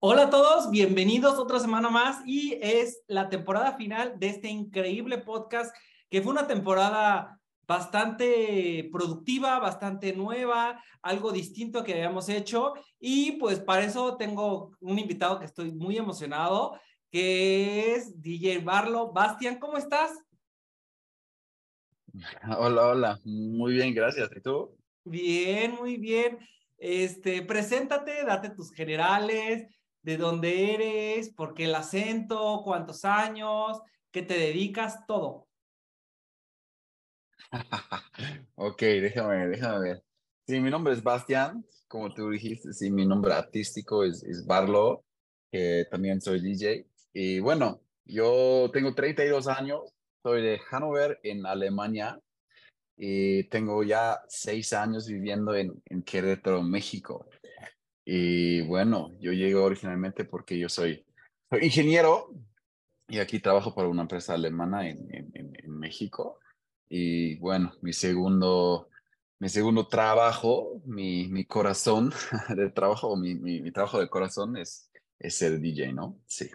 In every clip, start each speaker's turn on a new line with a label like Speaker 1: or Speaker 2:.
Speaker 1: Hola a todos, bienvenidos otra semana más y es la temporada final de este increíble podcast que fue una temporada bastante productiva, bastante nueva, algo distinto que habíamos hecho y pues para eso tengo un invitado que estoy muy emocionado que es DJ Barlo. Bastian, ¿cómo estás?
Speaker 2: Hola, hola, muy bien, gracias. ¿Y tú?
Speaker 1: Bien, muy bien. Este, preséntate, date tus generales, de dónde eres, por qué el acento, cuántos años, qué te dedicas, todo.
Speaker 2: ok, déjame, déjame ver. Sí, mi nombre es Bastian, como tú dijiste, sí, mi nombre artístico es, es Barlo, que también soy DJ. Y bueno, yo tengo 32 años, soy de Hannover, en Alemania, y tengo ya seis años viviendo en, en Querétaro, México. Y bueno, yo llegué originalmente porque yo soy, ingeniero y aquí trabajo para una empresa alemana en, en, México. Y bueno, mi segundo, mi segundo trabajo, mi, mi corazón de trabajo, mi, mi, mi, trabajo de corazón es, es ser DJ, ¿no? Sí.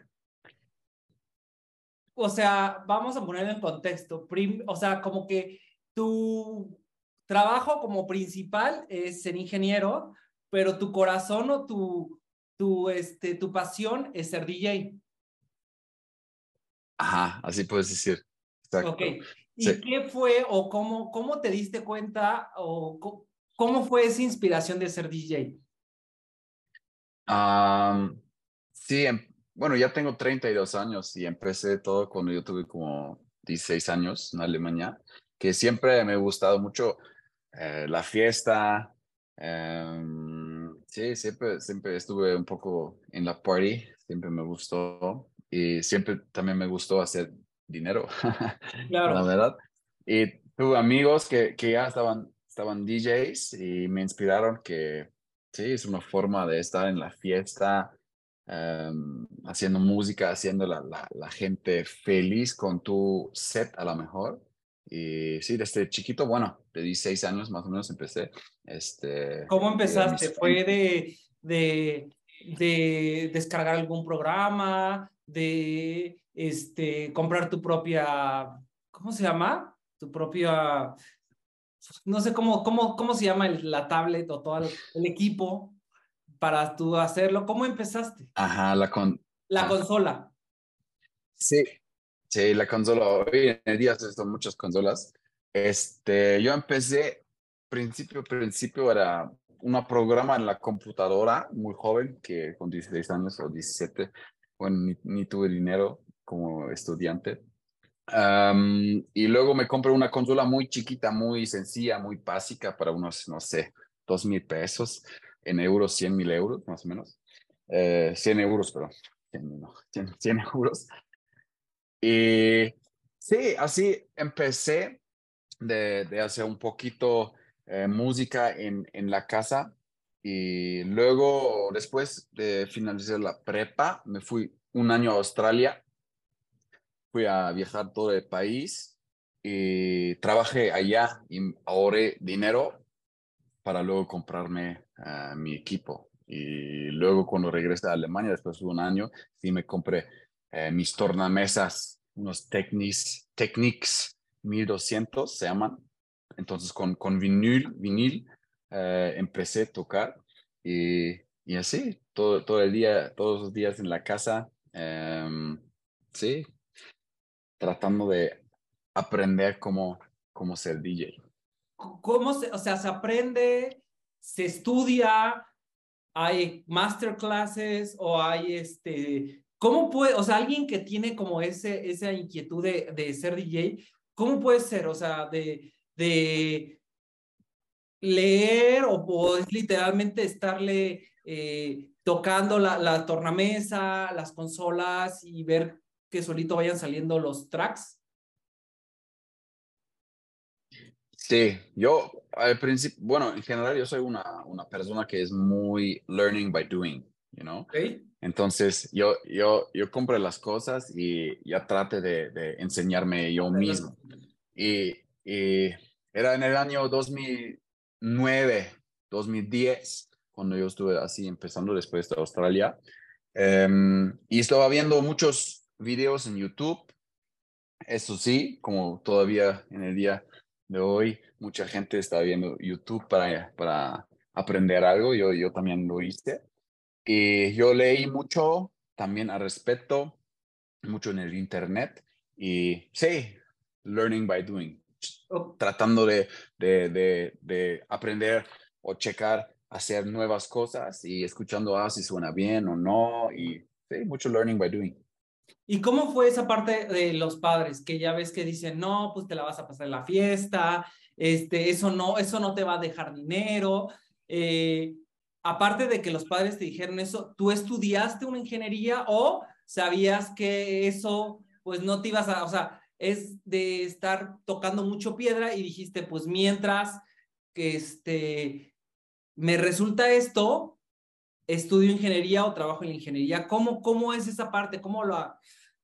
Speaker 1: O sea, vamos a poner en contexto. Prim, o sea, como que tu trabajo como principal es ser ingeniero, pero tu corazón o tu, tu, este, tu pasión es ser DJ.
Speaker 2: Ajá, así puedes decir.
Speaker 1: Exacto. Ok. ¿Y sí. qué fue o cómo, cómo te diste cuenta o cómo fue esa inspiración de ser DJ?
Speaker 2: Um, sí, bueno, ya tengo 32 años y empecé todo cuando yo tuve como 16 años en Alemania, que siempre me ha gustado mucho eh, la fiesta, Um, sí, siempre, siempre estuve un poco en la party, siempre me gustó y siempre también me gustó hacer dinero, claro. la verdad. Y tuve amigos que, que ya estaban, estaban DJs y me inspiraron que sí, es una forma de estar en la fiesta, um, haciendo música, haciendo la, la, la gente feliz con tu set a lo mejor. Y sí, desde chiquito, bueno, de 16 años más o menos empecé. Este,
Speaker 1: ¿Cómo empezaste? ¿Fue de, de, de descargar algún programa? ¿De este, comprar tu propia, ¿cómo se llama? Tu propia, no sé cómo, cómo, cómo se llama el, la tablet o todo el, el, equipo para tú hacerlo. ¿Cómo empezaste?
Speaker 2: Ajá, la, con,
Speaker 1: la consola.
Speaker 2: Sí, Sí, la consola, hoy en día son muchas consolas. Este, yo empecé, principio, principio era un programa en la computadora, muy joven, que con 16 años o 17, bueno, ni, ni tuve dinero como estudiante. Um, y luego me compré una consola muy chiquita, muy sencilla, muy básica para unos, no sé, dos mil pesos, en euros, 100 mil euros, más o menos. Eh, 100 euros, pero 100, no, 100, 100 euros. Y sí, así empecé de, de hacer un poquito eh, música en, en la casa y luego, después de finalizar la prepa, me fui un año a Australia. Fui a viajar todo el país y trabajé allá y ahorré dinero para luego comprarme uh, mi equipo. Y luego cuando regresé a Alemania, después de un año, sí me compré eh, mis tornamesas, unos Technics, Technics 1200 se llaman. Entonces con, con vinil, vinil eh, empecé a tocar y, y, así, todo, todo el día, todos los días en la casa, eh, sí, tratando de aprender cómo, cómo ser DJ.
Speaker 1: ¿Cómo se, o sea, se aprende, se estudia, hay masterclasses o hay este, ¿Cómo puede, o sea, alguien que tiene como ese, esa inquietud de, de ser DJ, ¿cómo puede ser? O sea, de, de leer o, o literalmente estarle eh, tocando la, la tornamesa, las consolas y ver que solito vayan saliendo los tracks?
Speaker 2: Sí, yo al principio, bueno, en general yo soy una, una persona que es muy learning by doing, you know?
Speaker 1: Okay.
Speaker 2: Entonces, yo, yo, yo compré las cosas y ya trate de, de enseñarme yo mismo. Y, y, era en el año 2009, 2010, cuando yo estuve así empezando después de Australia. Em, y estaba viendo muchos videos en YouTube. Eso sí, como todavía en el día de hoy, mucha gente está viendo YouTube para, para aprender algo. Yo, yo también lo hice. Y yo leí mucho también al respecto, mucho en el Internet. Y sí, learning by doing. Tratando de, de, de, de aprender o checar hacer nuevas cosas y escuchando ah, si suena bien o no y sí, mucho learning by doing.
Speaker 1: ¿Y cómo fue esa parte de los padres que ya ves que dicen, no, pues te la vas a pasar en la fiesta, este, eso no, eso no te va a dejar dinero? Eh, aparte de que los padres te dijeron eso, ¿tú estudiaste una ingeniería o sabías que eso, pues no te ibas a, o sea, es de estar tocando mucho piedra y dijiste, pues mientras que este, me resulta esto, estudio ingeniería o trabajo en ingeniería. ¿Cómo, cómo es esa parte? ¿Cómo la,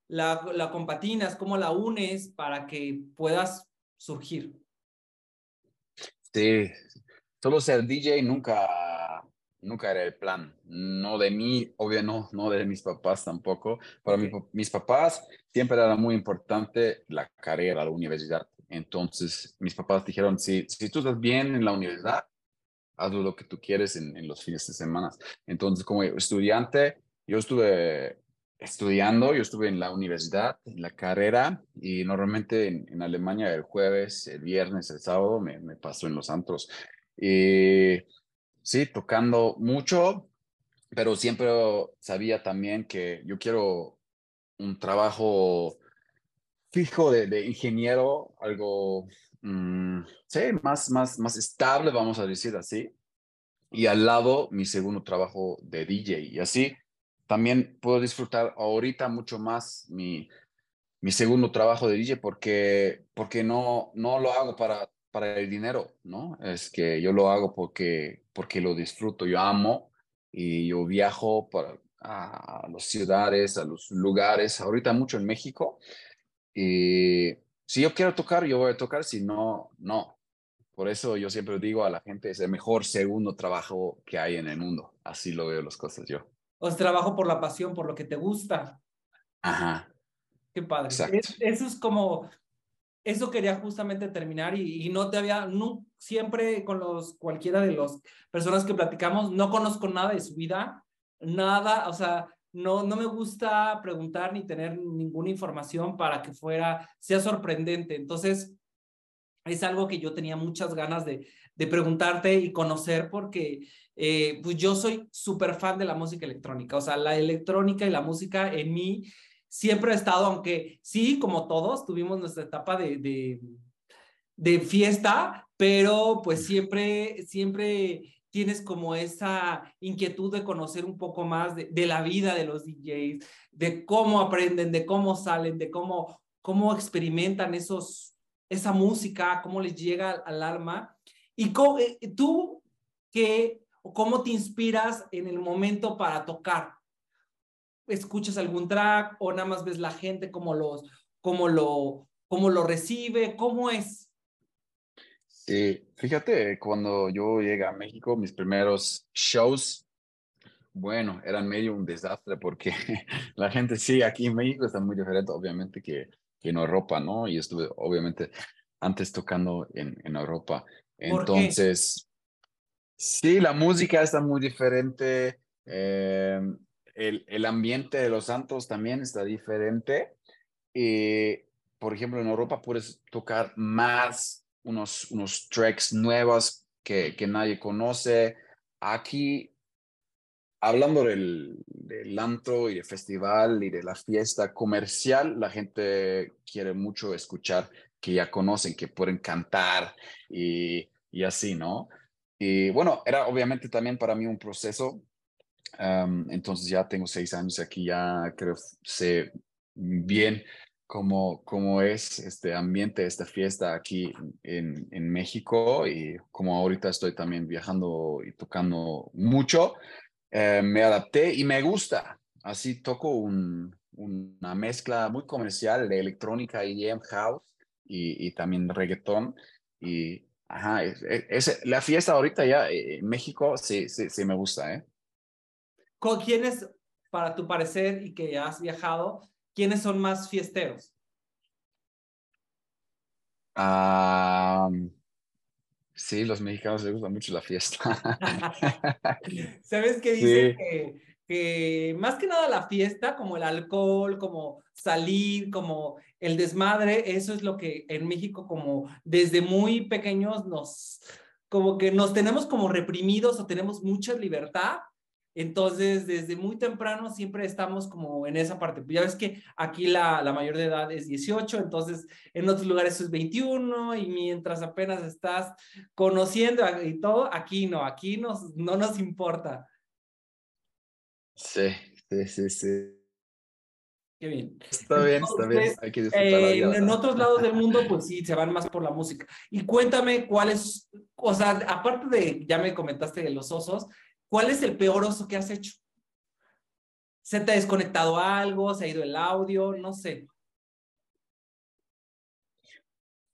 Speaker 1: la, la compatinas? ¿Cómo la unes para que puedas surgir?
Speaker 2: Sí, solo ser DJ nunca, nunca era el plan. No de mí, obvio no, no de mis papás tampoco. Para mis papás siempre era muy importante la carrera, la universidad. Entonces, mis papás dijeron, si, si tú estás bien en la universidad, haz lo que tú quieres en, los fines de semana. Entonces, como estudiante, yo estuve estudiando, yo estuve en la universidad, en la carrera, y normalmente en, Alemania el jueves, el viernes, el sábado me, me paso en los antros. Y sí, tocando mucho, pero siempre sabía también que yo quiero un trabajo fijo de, de ingeniero, algo Mm, sí, más, más, más estable, vamos a decir así. Y al lado, mi segundo trabajo de DJ. Y así también puedo disfrutar ahorita mucho más mi, mi segundo trabajo de DJ porque, porque no, no lo hago para, para el dinero, ¿no? Es que yo lo hago porque, porque lo disfruto, yo amo y yo viajo para, a las ciudades, a los lugares, ahorita mucho en México. Y si yo quiero tocar, yo voy a tocar, si no, no. Por eso yo siempre digo a la gente, es el mejor segundo trabajo que hay en el mundo. Así lo veo las cosas yo.
Speaker 1: O es trabajo por la pasión, por lo que te gusta.
Speaker 2: Ajá.
Speaker 1: Qué padre. eso es como, eso quería justamente terminar y, no te había, no, siempre con los, cualquiera de los personas que platicamos, no conozco nada de su vida, nada, o sea, no, no me gusta preguntar ni tener ninguna información para que fuera, sea sorprendente. Entonces, es algo que yo tenía muchas ganas de, de preguntarte y conocer porque eh, pues yo soy súper fan de la música electrónica. O sea, la electrónica y la música en mí siempre ha estado, aunque sí, como todos, tuvimos nuestra etapa de, de, de fiesta, pero pues siempre, siempre tienes como esa inquietud de conocer un poco más de, la vida de los DJs, de cómo aprenden, de cómo salen, de cómo, cómo experimentan esos, esa música, cómo les llega al, alma. Y eh, tú, ¿qué, cómo te inspiras en el momento para tocar? ¿Escuchas algún track o nada más ves la gente cómo, los, cómo, lo, cómo lo recibe? ¿Cómo es?
Speaker 2: Sí, fíjate, cuando yo llegué a México, mis primeros shows, bueno, eran medio un desastre porque la gente sí, aquí en México está muy diferente, obviamente, que, que en Europa, ¿no? Y estuve, obviamente, antes tocando en, en Europa. Entonces, sí, la música está muy diferente. Eh, el, el, ambiente de los santos también está diferente. Y, por ejemplo, en Europa puedes tocar más unos, unos tracks nuevos que, que nadie conoce. Aquí, hablando del, del antro y del festival y de la fiesta comercial, la gente quiere mucho escuchar que ya conocen, que pueden cantar y, y así, ¿no? Y bueno, era obviamente también para mí un proceso. Entonces ya tengo seis años aquí, ya creo sé bien cómo, es este ambiente, esta fiesta aquí en, en, México y como ahorita estoy también viajando y tocando mucho, eh, me adapté y me gusta. Así toco una mezcla muy comercial de electrónica y EDM house y, y también reggaetón. Y ajá, es, la fiesta ahorita ya en México sí, sí, sí me gusta, ¿eh?
Speaker 1: ¿Con quiénes para tu parecer y que has viajado, ¿quiénes son más fiesteros?
Speaker 2: sí, los mexicanos les gusta mucho la fiesta.
Speaker 1: ¿Sabes qué dicen? Que, que más que nada la fiesta, como el alcohol, como salir, como el desmadre, eso es lo que en México como desde muy pequeños nos, como que nos tenemos como reprimidos o tenemos mucha libertad. Entonces, desde muy temprano siempre estamos como en esa parte. Ya ves que aquí la, la mayor de edad es 18, entonces en otros lugares es 21 y mientras apenas estás conociendo y todo, aquí no, aquí nos, no nos importa.
Speaker 2: Sí, sí, sí, sí.
Speaker 1: Qué bien.
Speaker 2: Está bien, está bien. Hay que eh,
Speaker 1: En otros lados del mundo, pues sí, se van más por la música. Y cuéntame cuál es, o sea, aparte de, ya me comentaste de los osos, ¿cuál es el peor oso que has hecho? ¿Se te ha desconectado algo? ¿Se ha ido el audio? No sé.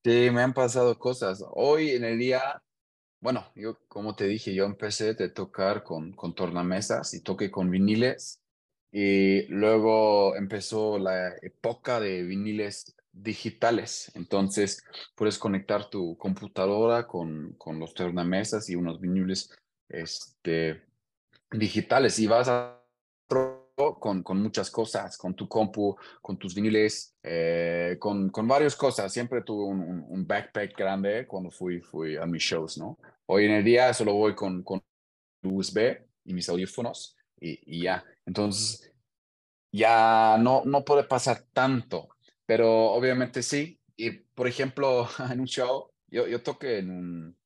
Speaker 2: Sí, me han pasado cosas. Hoy en el día, bueno, yo como te dije, yo empecé a tocar con, con tornamesas y toqué con viniles y luego empezó la época de viniles digitales. Entonces, puedes conectar tu computadora con, con los tornamesas y unos viniles este, digitales y vas a con, con muchas cosas, con tu compu, con tus viniles, eh, con, con varias cosas. Siempre tuve un, un, backpack grande cuando fui, fui a mis shows, ¿no? Hoy en el día solo voy con, con USB y mis audífonos y, y ya. Entonces, ya no, no puede pasar tanto, pero obviamente sí. Y por ejemplo, en un show, yo, yo toqué en un,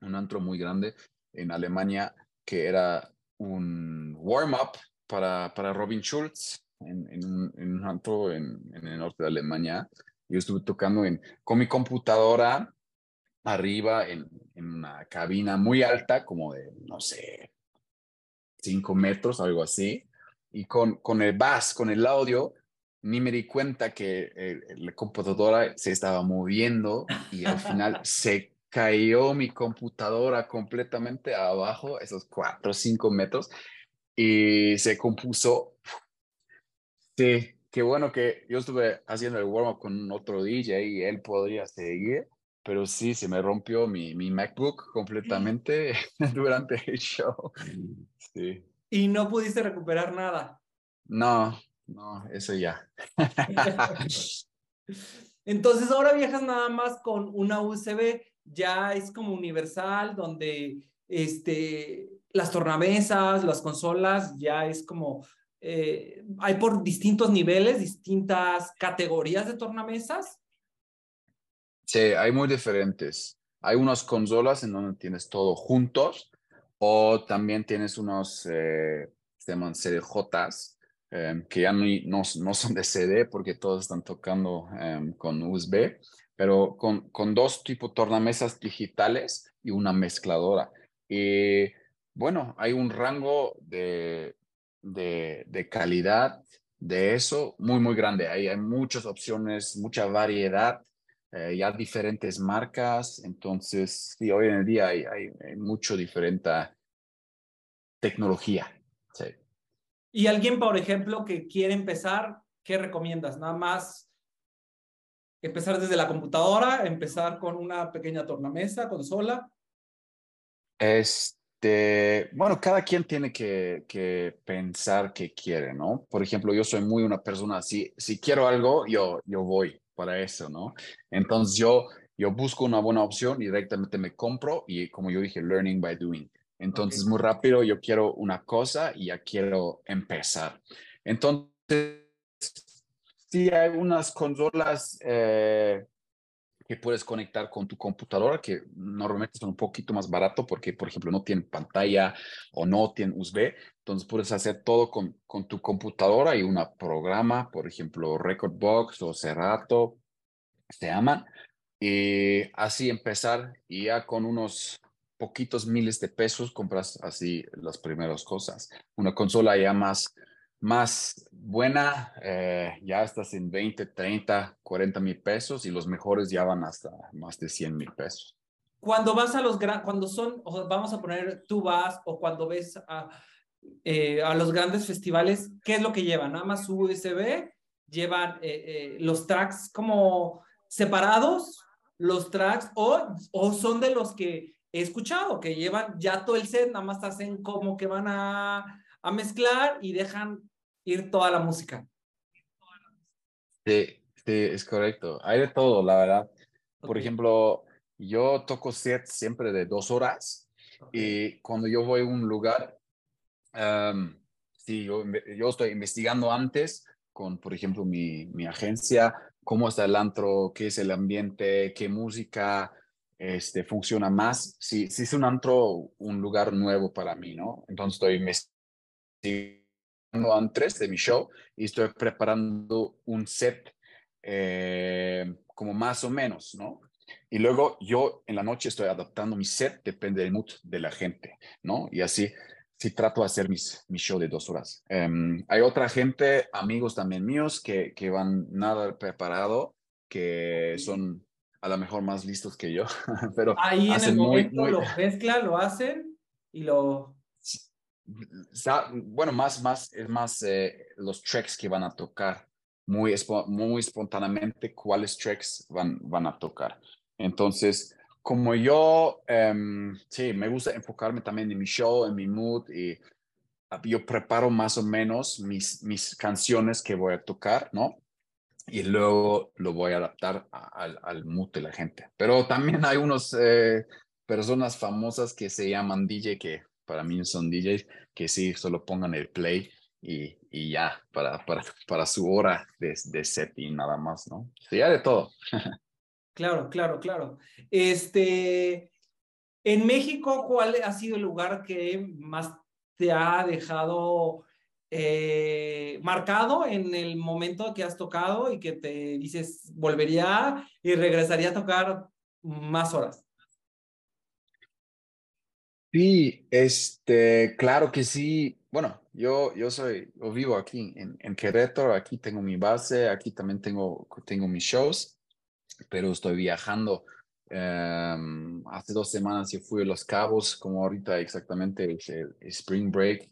Speaker 2: un antro muy grande en Alemania que era un warm-up para, para Robin Schulz en, en, un, en un antro en, en, el norte de Alemania. Yo estuve tocando en, con mi computadora arriba en, una cabina muy alta, como de, no sé, cinco metros, algo así. Y con, con el bass, con el audio, ni me di cuenta que eh, la computadora se estaba moviendo y al final se cayó mi computadora completamente abajo, esos cuatro o cinco metros, y se compuso. Sí, qué bueno que yo estuve haciendo el warm-up con otro DJ y él podría seguir, pero sí, se me rompió mi, mi MacBook completamente durante el show. Sí.
Speaker 1: Y no pudiste recuperar nada.
Speaker 2: No, no, eso ya.
Speaker 1: Entonces ahora viajas nada más con una USB, ya es como universal, donde este, las tornamesas, las consolas, ya es como, eh, hay por distintos niveles, distintas categorías de tornamesas.
Speaker 2: Sí, hay muy diferentes. Hay unas consolas en donde tienes todo juntos o también tienes unos, eh, se llaman CDJs, em, que ya no, no, son de CD porque todos están tocando em, con USB, pero con, con dos tipos tornamesas digitales y una mezcladora. Y bueno, hay un rango de, de, de calidad de eso muy, muy grande. Hay, hay muchas opciones, mucha variedad eh, ya diferentes marcas, entonces sí, hoy en el día hay, hay, mucho diferente tecnología. Sí.
Speaker 1: Y alguien, por ejemplo, que quiere empezar, ¿qué recomiendas? Nada más empezar desde la computadora, empezar con una pequeña tornamesa, consola.
Speaker 2: Este, bueno, cada quien tiene que, que pensar qué quiere, ¿no? Por ejemplo, yo soy muy una persona, si, si quiero algo, yo, yo voy para eso, ¿no? Entonces yo, yo busco una buena opción y directamente me compro y como yo dije, learning by doing. Entonces muy rápido yo quiero una cosa y ya quiero empezar. Entonces, sí hay unas consolas eh, que puedes conectar con tu computadora que normalmente son un poquito más barato porque, por ejemplo, no tienen pantalla o no tienen USB. Entonces puedes hacer todo con, con tu computadora y un programa, por ejemplo, Recordbox o Serato, se llaman. Y así empezar y ya con unos poquitos miles de pesos compras así las primeras cosas. Una consola ya más, más buena, eh, ya estás en 20, 30, 40 mil pesos y los mejores ya van hasta más de 100 mil pesos.
Speaker 1: Cuando vas a los grandes, cuando son, vamos a poner, tú vas o cuando ves a eh, a los grandes festivales, ¿qué es lo que llevan? Nada más USB, llevan eh, los tracks como separados, los tracks, o, o son de los que he escuchado, que llevan ya todo el set, nada más hacen como que van a, a mezclar y dejan ir toda la música.
Speaker 2: Sí, sí, es correcto. Hay de todo, la verdad. Por ejemplo, yo toco sets siempre de dos horas y cuando yo voy a un lugar, sí, yo, yo, estoy investigando antes con, por ejemplo, mi, mi agencia, cómo está el antro, qué es el ambiente, qué música este, funciona más. Si, si es un antro, un lugar nuevo para mí, ¿no? Entonces estoy investigando antes de mi show y estoy preparando un set eh, como más o menos, ¿no? Y luego yo en la noche estoy adaptando mi set, depende del mood de la gente, ¿no? Y así, sí trato de hacer mis, mi show de dos horas. Em, hay otra gente, amigos también míos, que, que van nada preparado, que son a lo mejor más listos que yo, pero
Speaker 1: ahí en el momento lo mezclan, lo hacen y lo...
Speaker 2: Bueno, más, más, más eh, los tracks que van a tocar, muy, muy espontáneamente cuáles tracks van, van a tocar. Entonces, como yo, em, sí, me gusta enfocarme también en mi show, en mi mood y yo preparo más o menos mis, mis canciones que voy a tocar, ¿no? Y luego lo voy a adaptar al, al mood de la gente. Pero también hay unos eh, personas famosas que se llaman DJ, que para mí son DJs, que sí, solo pongan el play y, y ya, para, para, para su hora de, de set y nada más, ¿no? Sí, de todo.
Speaker 1: Claro, claro, claro. Este, en México, ¿cuál ha sido el lugar que más te ha dejado eh, marcado en el momento que has tocado y que te dices, volvería y regresaría a tocar más horas?
Speaker 2: Sí, este, claro que sí. Bueno, yo, yo soy, yo vivo aquí en, en Querétaro, aquí tengo mi base, aquí también tengo, tengo mis shows pero estoy viajando. Em, hace dos semanas yo fui a Los Cabos, como ahorita exactamente el, Spring Break.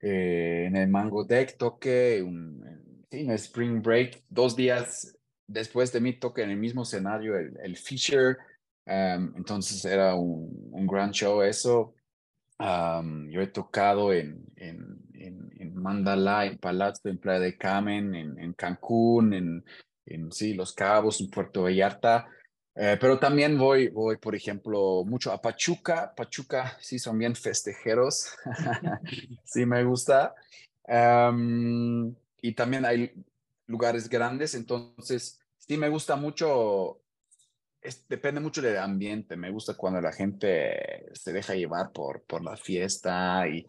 Speaker 2: Eh, en el Mango Deck toqué un, en el Spring Break, dos días después de mí toqué en el mismo escenario el, el Fisher. Em, entonces era un, un, gran show eso. yo he tocado en, en, en, en, Mandalay, en Palazzo, en Playa de Carmen, en, Cancún, en, sí, Los Cabos, en Puerto Vallarta. Eh, pero también voy, voy, por ejemplo, mucho a Pachuca. Pachuca, sí, son bien festejeros. sí, me gusta. y también hay lugares grandes, entonces, sí, me gusta mucho. Depende mucho del ambiente. Me gusta cuando la gente se deja llevar por, por la fiesta y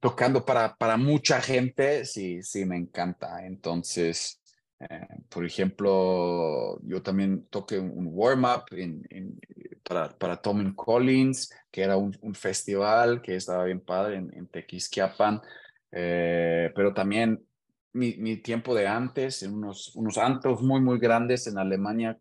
Speaker 2: tocando para, para mucha gente, sí, sí, me encanta. Entonces, eh, por ejemplo, yo también toqué un warm-up para, para Tom Collins, que era un, festival que estaba bien padre en, en Tequisquiapan, eh, pero también mi, mi, tiempo de antes, en unos, unos antros muy, muy grandes en Alemania,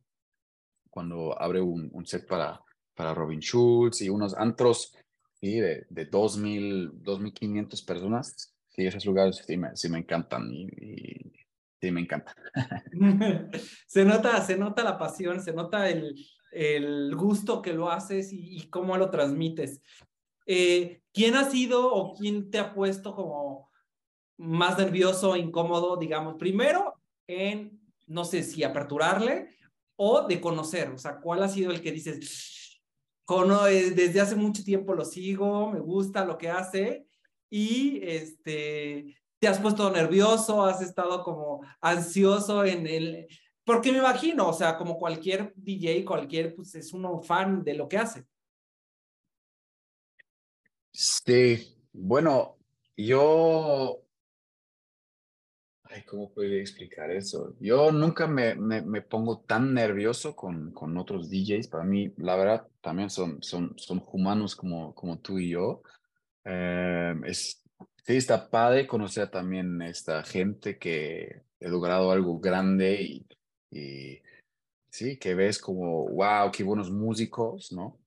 Speaker 2: cuando abre un, un set para, para Robin Schulz y unos antros ¿sí? de, de 2.000, 2.500 personas. Sí, esos lugares sí me, sí me encantan y Sí, me encanta.
Speaker 1: se nota, se nota la pasión, se nota el, el gusto que lo haces y, cómo lo transmites. Eh, ¿Quién ha sido o quién te ha puesto como más nervioso, incómodo, digamos, primero en, no sé si aperturarle o de conocer? O sea, ¿cuál ha sido el que dices, eh, desde hace mucho tiempo lo sigo, me gusta lo que hace y este, te has puesto nervioso, has estado como ansioso en el... Porque me imagino, o sea, como cualquier DJ, cualquier, pues es uno fan de lo que hace.
Speaker 2: Sí, bueno, yo... Ay, ¿cómo puedo explicar eso? Yo nunca me, me, pongo tan nervioso con, con, otros DJs. Para mí, la verdad, también son, son, son humanos como, como tú y yo. Eh, es, Sí, está padre conocer también esta gente que ha logrado algo grande y, y sí, que ves como, wow, qué buenos músicos, ¿no?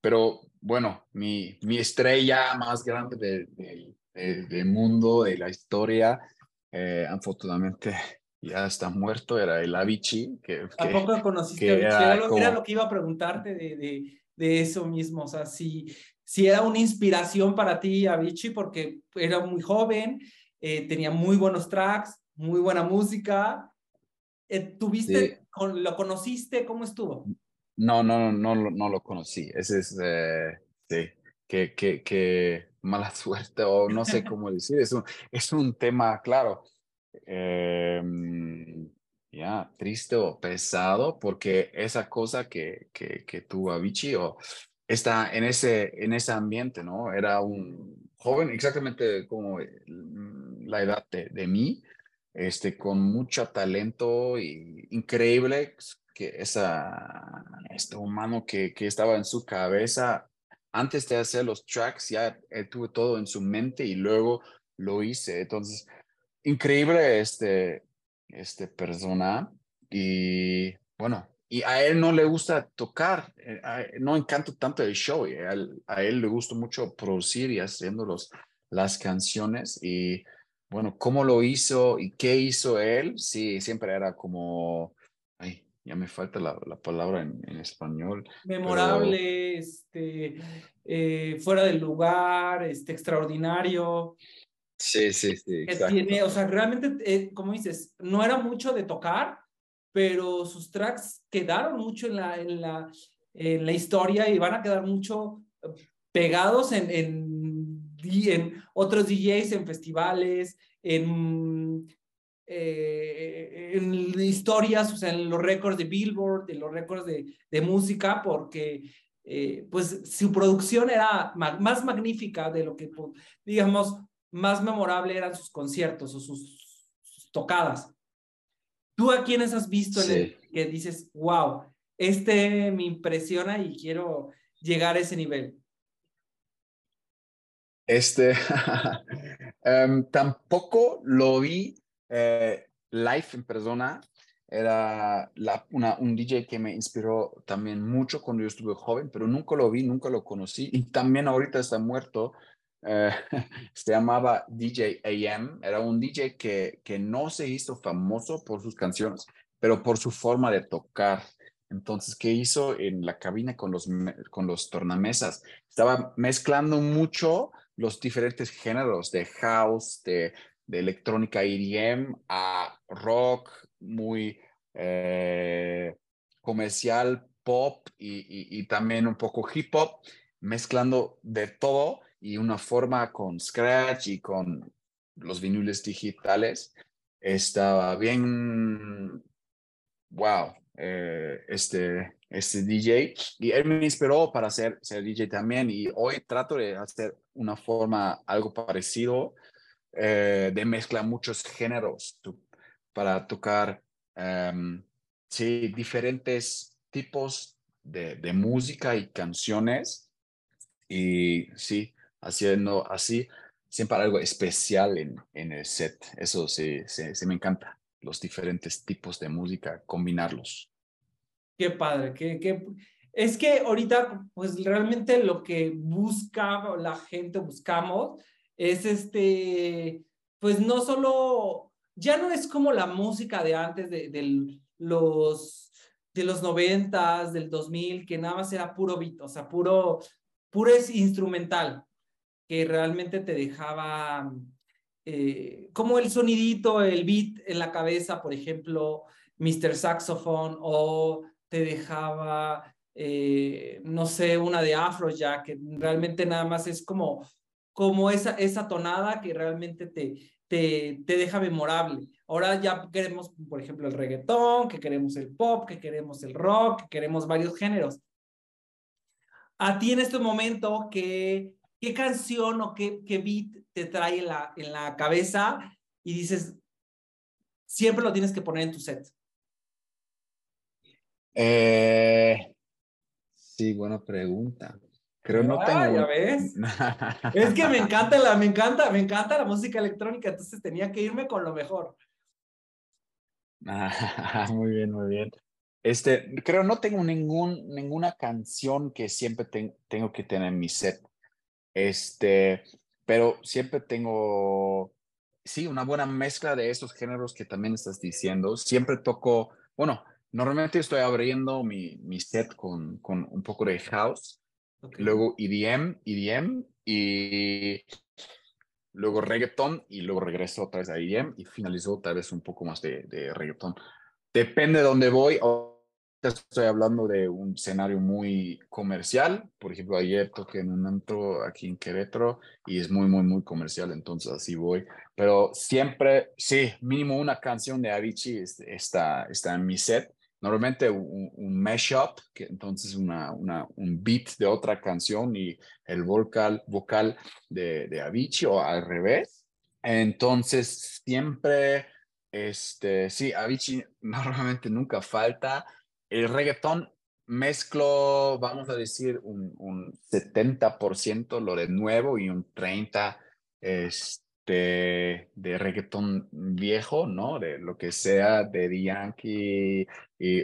Speaker 2: pero bueno, mi, mi estrella más grande del de, de, mundo, de la historia, eh, afortunadamente ya está muerto, era el Avicii. Que,
Speaker 1: ¿A poco conociste Avicii? Era, lo, era, lo, que iba a preguntarte de, de, de, eso mismo, o sea, si, si era una inspiración para ti Avicii, porque era muy joven, eh, tenía muy buenos tracks, muy buena música. Eh, ¿Tuviste, sí. lo conociste? ¿Cómo estuvo?
Speaker 2: No, no, no, no, no lo conocí. Ese es, eh, sí, que, que, que mala suerte o no sé cómo decir. Es un, es un tema, claro, eh, ya, triste o pesado, porque esa cosa que, que, que tuvo Avicii o está en ese, en ese ambiente, ¿no? Era un joven, exactamente como la edad de, de mí, este, con mucho talento y increíble que esa, este humano que, que estaba en su cabeza, antes de hacer los tracks, ya tuve todo en su mente y luego lo hice. Entonces, increíble este, este persona y bueno, y a él no le gusta tocar, eh, no encanta tanto el show, a él, a él le gusta mucho producir y haciendo los, las canciones y bueno, cómo lo hizo y qué hizo él, sí, siempre era como, ya me falta la, la palabra en, en, español.
Speaker 1: Memorable, pero... este, eh, fuera del lugar, este, extraordinario.
Speaker 2: Sí, sí, sí.
Speaker 1: Tiene, o sea, realmente, eh, como dices, no era mucho de tocar, pero sus tracks quedaron mucho en la, en la, en la historia y van a quedar mucho pegados en, en, en otros DJs, en festivales, en, eh, en historias, o sea, en los récords de Billboard, en los récords de, de música, porque eh, pues su producción era ma más magnífica de lo que, digamos, más memorable eran sus conciertos o sus, sus tocadas. ¿Tú a quiénes has visto sí. en el que dices, wow, este me impresiona y quiero llegar a ese nivel?
Speaker 2: Este, um, tampoco lo vi eh, live en persona. Era un DJ que me inspiró también mucho cuando yo estuve joven, pero nunca lo vi, nunca lo conocí. Y también ahorita está muerto. Eh, se llamaba DJ AM. Era un DJ que, que no se hizo famoso por sus canciones, pero por su forma de tocar. Entonces, ¿qué hizo en la cabina con los, con los tornamesas? Estaba mezclando mucho los diferentes géneros de house, de, de electrónica EDM a rock muy eh, comercial, pop y, y, también un poco hip hop, mezclando de todo y una forma con Scratch y con los viniles digitales. Estaba bien, wow, eh, este, este DJ y él me inspiró para ser, ser DJ también y hoy trato de hacer una forma algo parecido eh, de mezcla muchos géneros para tocar um, sí, diferentes tipos de, de, música y canciones y sí, haciendo así siempre algo especial en, en el set. Eso sí, sí, sí me encanta los diferentes tipos de música, combinarlos.
Speaker 1: Qué padre, qué, qué... es que ahorita pues realmente lo que busca la gente, buscamos, es este, pues no solo, ya no es como la música de antes, de, de los, de los noventas, del 2000, que nada más era puro beat, o sea, puro, puro es instrumental, que realmente te dejaba eh, como el sonidito, el beat en la cabeza, por ejemplo, Mr. Saxophone, o te dejaba, eh, no sé, una de ya que realmente nada más es como, como esa, esa tonada que realmente te, te, te deja memorable. Ahora ya queremos, por ejemplo, el reggaetón, que queremos el pop, que queremos el rock, que queremos varios géneros. A ti en este momento, ¿qué, qué canción o qué, qué beat te trae en la, en la cabeza y dices, siempre lo tienes que poner en tu set?
Speaker 2: Eh, sí, buena pregunta. Creo no ah, tengo.
Speaker 1: Ya ves. es que me encanta la, me encanta, me encanta la música electrónica, entonces tenía que irme con lo mejor.
Speaker 2: Ah, muy bien, muy bien. Este, creo no tengo ningún, ninguna canción que siempre tengo que tener en mi set. Este, pero siempre tengo, sí, una buena mezcla de estos géneros que también estás diciendo. Siempre toco, bueno, normalmente estoy abriendo mi, mi set con, con un poco de house, luego EDM, EDM y luego reggaeton y luego regreso otra vez a EDM y finalizo otra vez un poco más de, de reggaeton. Depende de dónde voy estoy hablando de un escenario muy comercial. Por ejemplo, ayer toqué en un antro aquí en Querétaro y es muy, muy, muy comercial, entonces así voy. Pero siempre, sí, mínimo una canción de Avicii está, está en mi set. Normalmente un, un mashup, que entonces una, una, un beat de otra canción y el vocal, vocal de, de Avicii o al revés. Entonces siempre, este, sí, Avicii normalmente nunca falta el reggaetón mezclo, vamos a decir, un, un 70% lo de nuevo y un 30% este, de reggaetón viejo, ¿no? De lo que sea de Yankee. Y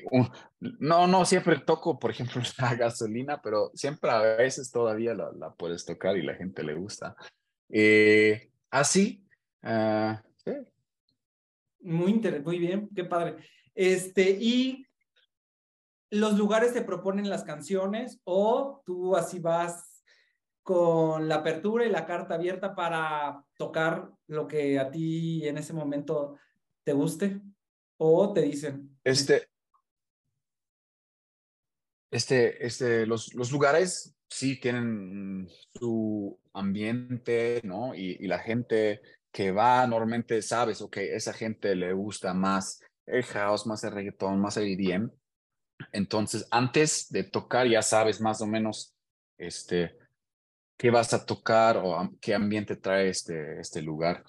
Speaker 2: no, no, siempre toco, por ejemplo, la gasolina, pero siempre a veces todavía la, puedes tocar y la gente le gusta. Eh, así, ah, sí.
Speaker 1: Muy, muy bien, qué padre. Este, y los lugares te proponen las canciones o tú así vas con la apertura y la carta abierta para tocar lo que a ti en ese momento te guste o te dicen.
Speaker 2: Este, este, este, los, los lugares sí tienen su ambiente, ¿no? Y, la gente que va normalmente sabes, ok, esa gente le gusta más el house, más el reggaetón, más el EDM. Entonces, antes de tocar, ya sabes más o menos este, qué vas a tocar o qué ambiente trae este, este lugar.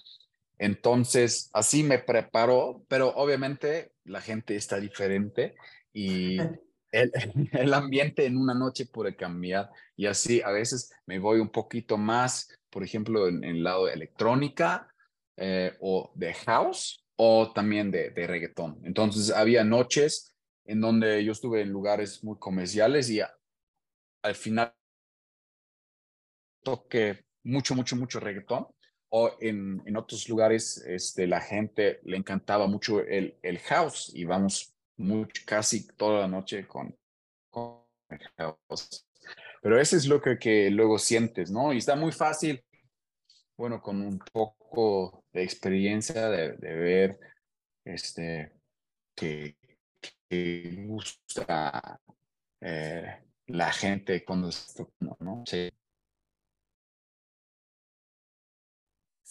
Speaker 2: Entonces, así me preparo, pero obviamente la gente está diferente y el, el, ambiente en una noche puede cambiar. Y así a veces me voy un poquito más, por ejemplo, en el lado de electrónica eh, o de house o también de, de reggaetón. Entonces, había noches en donde yo estuve en lugares muy comerciales y al final toqué mucho, mucho, mucho reggaetón. O en, en otros lugares, este, la gente le encantaba mucho el, el house y vamos casi toda la noche con, el house. Pero eso es lo que, que luego sientes, ¿no? Y está muy fácil, bueno, con un poco de experiencia de, de ver este, que, que gusta eh, la gente cuando está ¿no? Sí.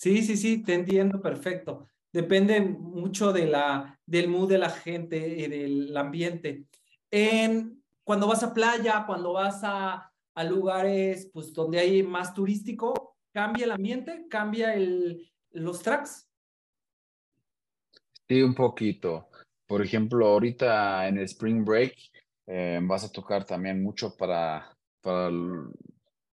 Speaker 1: Sí, sí, sí, te entiendo perfecto. Depende mucho de la, del mood de la gente y del ambiente. En, cuando vas a playa, cuando vas a, a lugares pues, donde hay más turístico, ¿cambia el ambiente? ¿Cambia el, los tracks?
Speaker 2: Sí, un poquito. Por ejemplo, ahorita en el Spring Break eh, vas a tocar también mucho para, para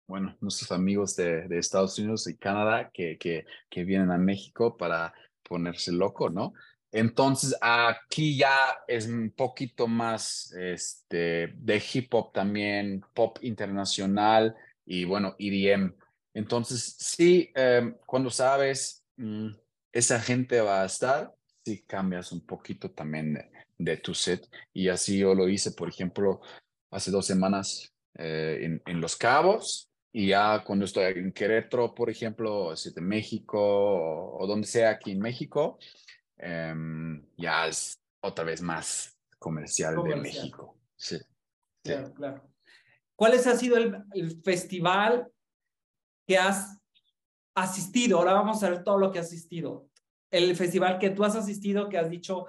Speaker 2: bueno, nuestros amigos de, de, Estados Unidos y Canadá que, que, que vienen a México para ponerse loco, ¿no? Entonces aquí ya es un poquito más este, de hip hop también, pop internacional y bueno, EDM. Entonces sí, eh, cuando sabes, mm, esa gente va a estar, si cambias un poquito también de, tu set. Y así yo lo hice, por ejemplo, hace dos semanas eh, en, en, Los Cabos. Y ya cuando estoy en Querétaro, por ejemplo, de México o, donde sea aquí en México, em, ya es otra vez más comercial, de México. Sí.
Speaker 1: Claro, claro. ¿Cuál ha sido el, el festival que has asistido? Ahora vamos a ver todo lo que has asistido el festival que tú has asistido que has dicho,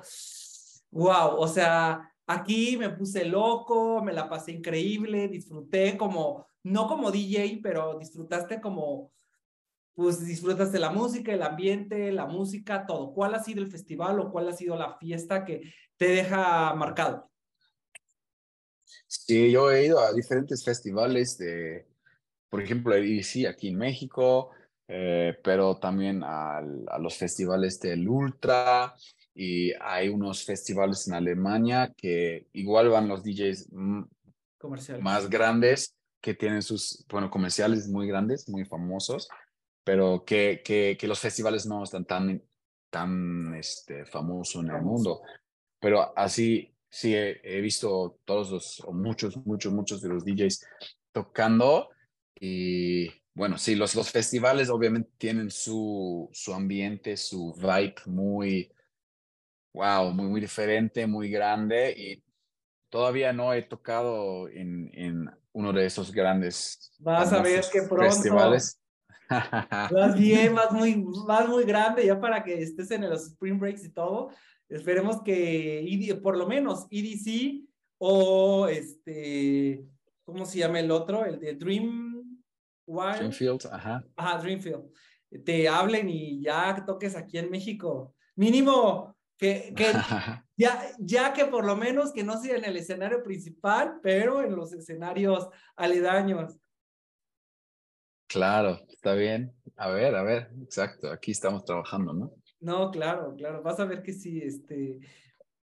Speaker 1: wow, o sea, aquí me puse loco, me la pasé increíble, disfruté como, no como DJ, pero disfrutaste como, pues disfrutaste la música, el ambiente, la música, todo. ¿Cuál ha sido el festival o cuál ha sido la fiesta que te deja marcado?
Speaker 2: Sí, yo he ido a diferentes festivales de, por ejemplo, sí, aquí en México, eh, pero también a los festivales del Ultra y hay unos festivales en Alemania que igual van los DJs más grandes que tienen sus, bueno, comerciales muy grandes, muy famosos, pero que, que, que los festivales no están tan, tan este, famosos en el mundo. Pero así, sí, he, visto todos los, o muchos, muchos, muchos de los DJs tocando y bueno, sí, los, los festivales obviamente tienen su, su ambiente, su vibe muy, wow, muy, muy diferente, muy grande y todavía no he tocado en, en uno de esos grandes
Speaker 1: Vas a ver que pronto. Festivales. Más bien, más muy, más muy grande, ya para que estés en los Spring Breaks y todo. Esperemos que por lo menos EDC o este, ¿cómo se llama el otro? El de Dream
Speaker 2: Dreamfield, ajá.
Speaker 1: Ajá, Dreamfield. Te hablen y ya toques aquí en México. Mínimo, que, que ya, ya que por lo menos que no sea en el escenario principal, pero en los escenarios aledaños.
Speaker 2: Claro, está bien. A ver, a ver, exacto. Aquí estamos trabajando, ¿no?
Speaker 1: No, claro, claro. Vas a ver que sí, este,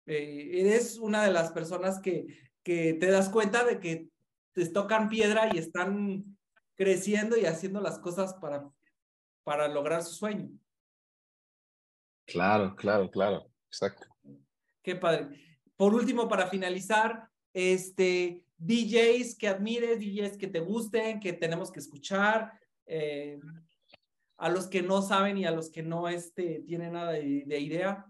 Speaker 1: eh, eres una de las personas que, que te das cuenta de que te tocan piedra y están creciendo y haciendo las cosas para, para lograr su sueño.
Speaker 2: Claro, claro, claro, exacto.
Speaker 1: Qué padre. Por último, para finalizar, este, DJs que admires, DJs que te gusten, que tenemos que escuchar, eh, a los que no saben y a los que no este, tienen nada de, de idea.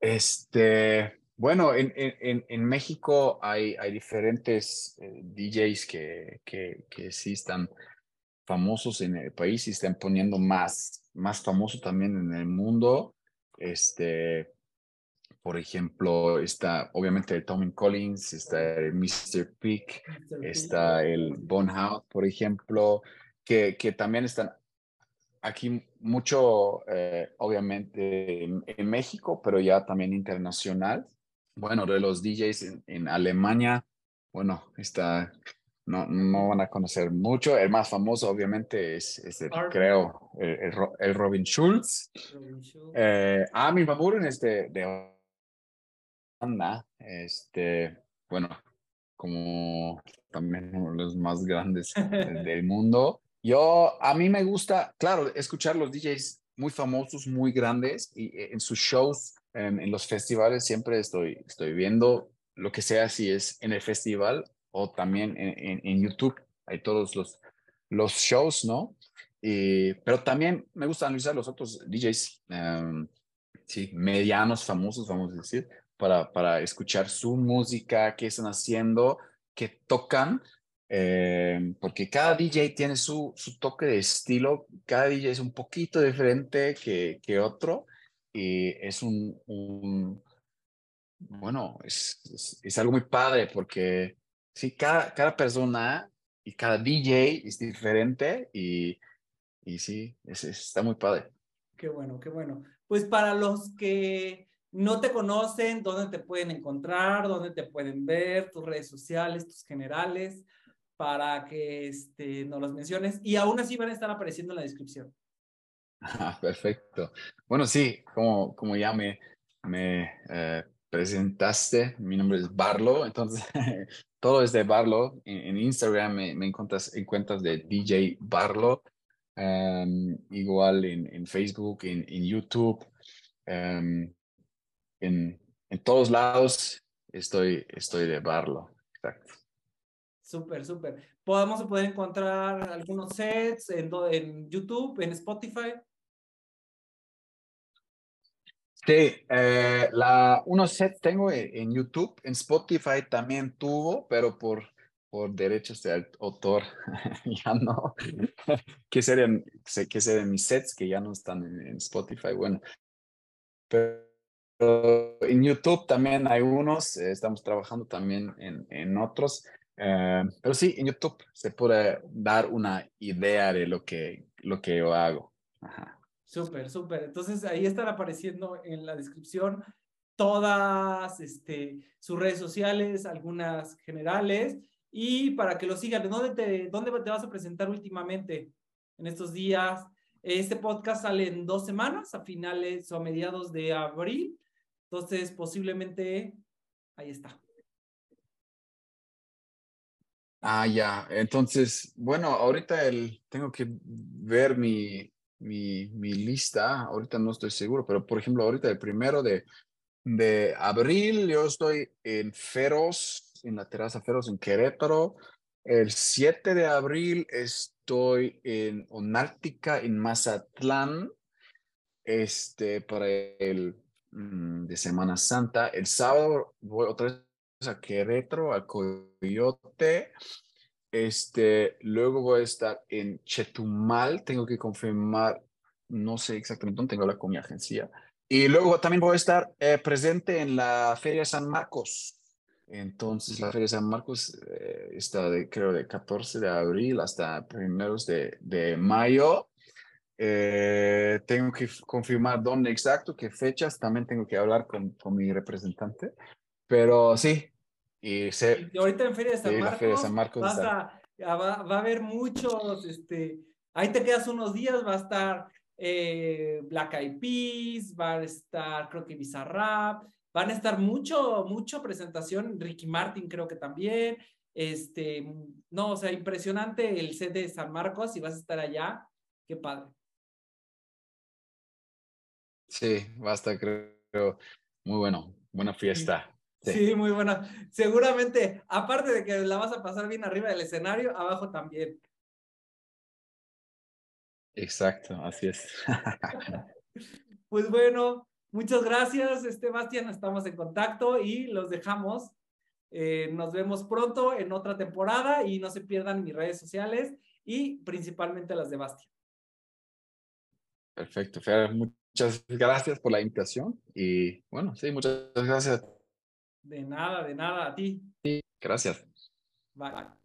Speaker 2: Este, bueno, en, en, en, México hay, hay diferentes eh, DJs que, que, que, sí están famosos en el país y están poniendo más, más famoso también en el mundo. Este, por ejemplo, está obviamente Tommy Collins, está el Mr. Peak, está el House, por ejemplo, que, que también están aquí mucho, eh, obviamente, en, México, pero ya también internacional bueno, de los DJs en, Alemania, bueno, está, no, no van a conocer mucho. El más famoso, obviamente, es, es el, creo, el, Robin Schulz. Eh, ah, mi favor es de, de Holanda, este, bueno, como también uno de los más grandes del mundo. Yo, a mí me gusta, claro, escuchar los DJs muy famosos, muy grandes y eh, en sus shows en, los festivales siempre estoy, estoy viendo lo que sea, si es en el festival o también en, en, YouTube. Hay todos los, los shows, ¿no? Y, pero también me gusta analizar los otros DJs, em, sí, medianos, famosos, vamos a decir, para, para escuchar su música, qué están haciendo, qué tocan, em, porque cada DJ tiene su, su toque de estilo, cada DJ es un poquito diferente que, que otro, y es un, un bueno, es, es, algo muy padre porque sí, cada, cada persona y cada DJ es diferente y, y sí, es, está muy padre.
Speaker 1: Qué bueno, qué bueno. Pues para los que no te conocen, ¿dónde te pueden encontrar? ¿Dónde te pueden ver? Tus redes sociales, tus generales, para que este, nos los menciones. Y aún así van a estar apareciendo en la descripción.
Speaker 2: Ah, perfecto. Bueno, sí, como, como ya me, me eh, presentaste, mi nombre es Barlo, entonces todo es de Barlo. En, Instagram me, encuentras, encuentras de DJ Barlo, em, igual en, en, Facebook, en, en YouTube, em, en, en todos lados estoy, estoy de Barlo. Exacto.
Speaker 1: Súper, súper. ¿Podemos poder encontrar algunos sets en, en YouTube, en Spotify?
Speaker 2: Sí, eh, la, unos sets tengo en YouTube, en Spotify también tuvo, pero por, por derechos de autor ya no. ¿Qué serían, qué serían mis sets que ya no están en, Spotify? Bueno, pero en YouTube también hay unos, eh, estamos trabajando también en, en otros, eh, pero sí, en YouTube se puede dar una idea de lo que, lo que yo hago. Ajá.
Speaker 1: Súper, súper. Entonces ahí están apareciendo en la descripción todas este, sus redes sociales, algunas generales y para que lo sigan. ¿Dónde te, te vas a presentar últimamente en estos días? Este podcast sale en dos semanas, a finales o a mediados de abril. Entonces, posiblemente ahí está.
Speaker 2: Ah, ya. Entonces, bueno, ahorita el, tengo que ver mi, mi, mi lista. Ahorita no estoy seguro, pero por ejemplo, ahorita el primero de, de abril yo estoy en Feroz, en la terraza Feroz en Querétaro. El 7 de abril estoy en Onártica, en Mazatlán, este, para el mm, de Semana Santa. El sábado voy otra vez a Querétaro, a Coyote. Este, luego voy a estar en Chetumal, tengo que confirmar, no sé exactamente dónde tengo la con mi agencia. Y luego también voy a estar eh, presente en la Feria San Marcos. Entonces, la Feria San Marcos eh, está, de, creo, de 14 de abril hasta primeros de, de mayo. Eh, tengo que confirmar dónde exacto, qué fechas. También tengo que hablar con, con mi representante. Pero sí, y,
Speaker 1: ahorita en Feria de San Marcos, va, a haber muchos, este, ahí te quedas unos días, va a estar eh, Black Eyed Peas, va a estar creo que Bizarrap, van a estar mucho, mucho presentación, Ricky Martin creo que también, este, no, o sea, impresionante el set de San Marcos, y vas a estar allá, qué padre.
Speaker 2: Sí, va a estar creo muy bueno, buena fiesta.
Speaker 1: Sí. Muy buena. Seguramente, aparte de que la vas a pasar bien arriba del escenario, abajo también.
Speaker 2: Exacto, así es.
Speaker 1: pues bueno, muchas gracias, este Bastian. Estamos en contacto y los dejamos. Eh, nos vemos pronto en otra temporada y no se pierdan mis redes sociales y principalmente las de Bastian.
Speaker 2: Perfecto, Fer. Muchas gracias por la invitación y bueno, sí, muchas gracias
Speaker 1: de nada, de nada, a ti.
Speaker 2: Sí, gracias.
Speaker 1: Bye.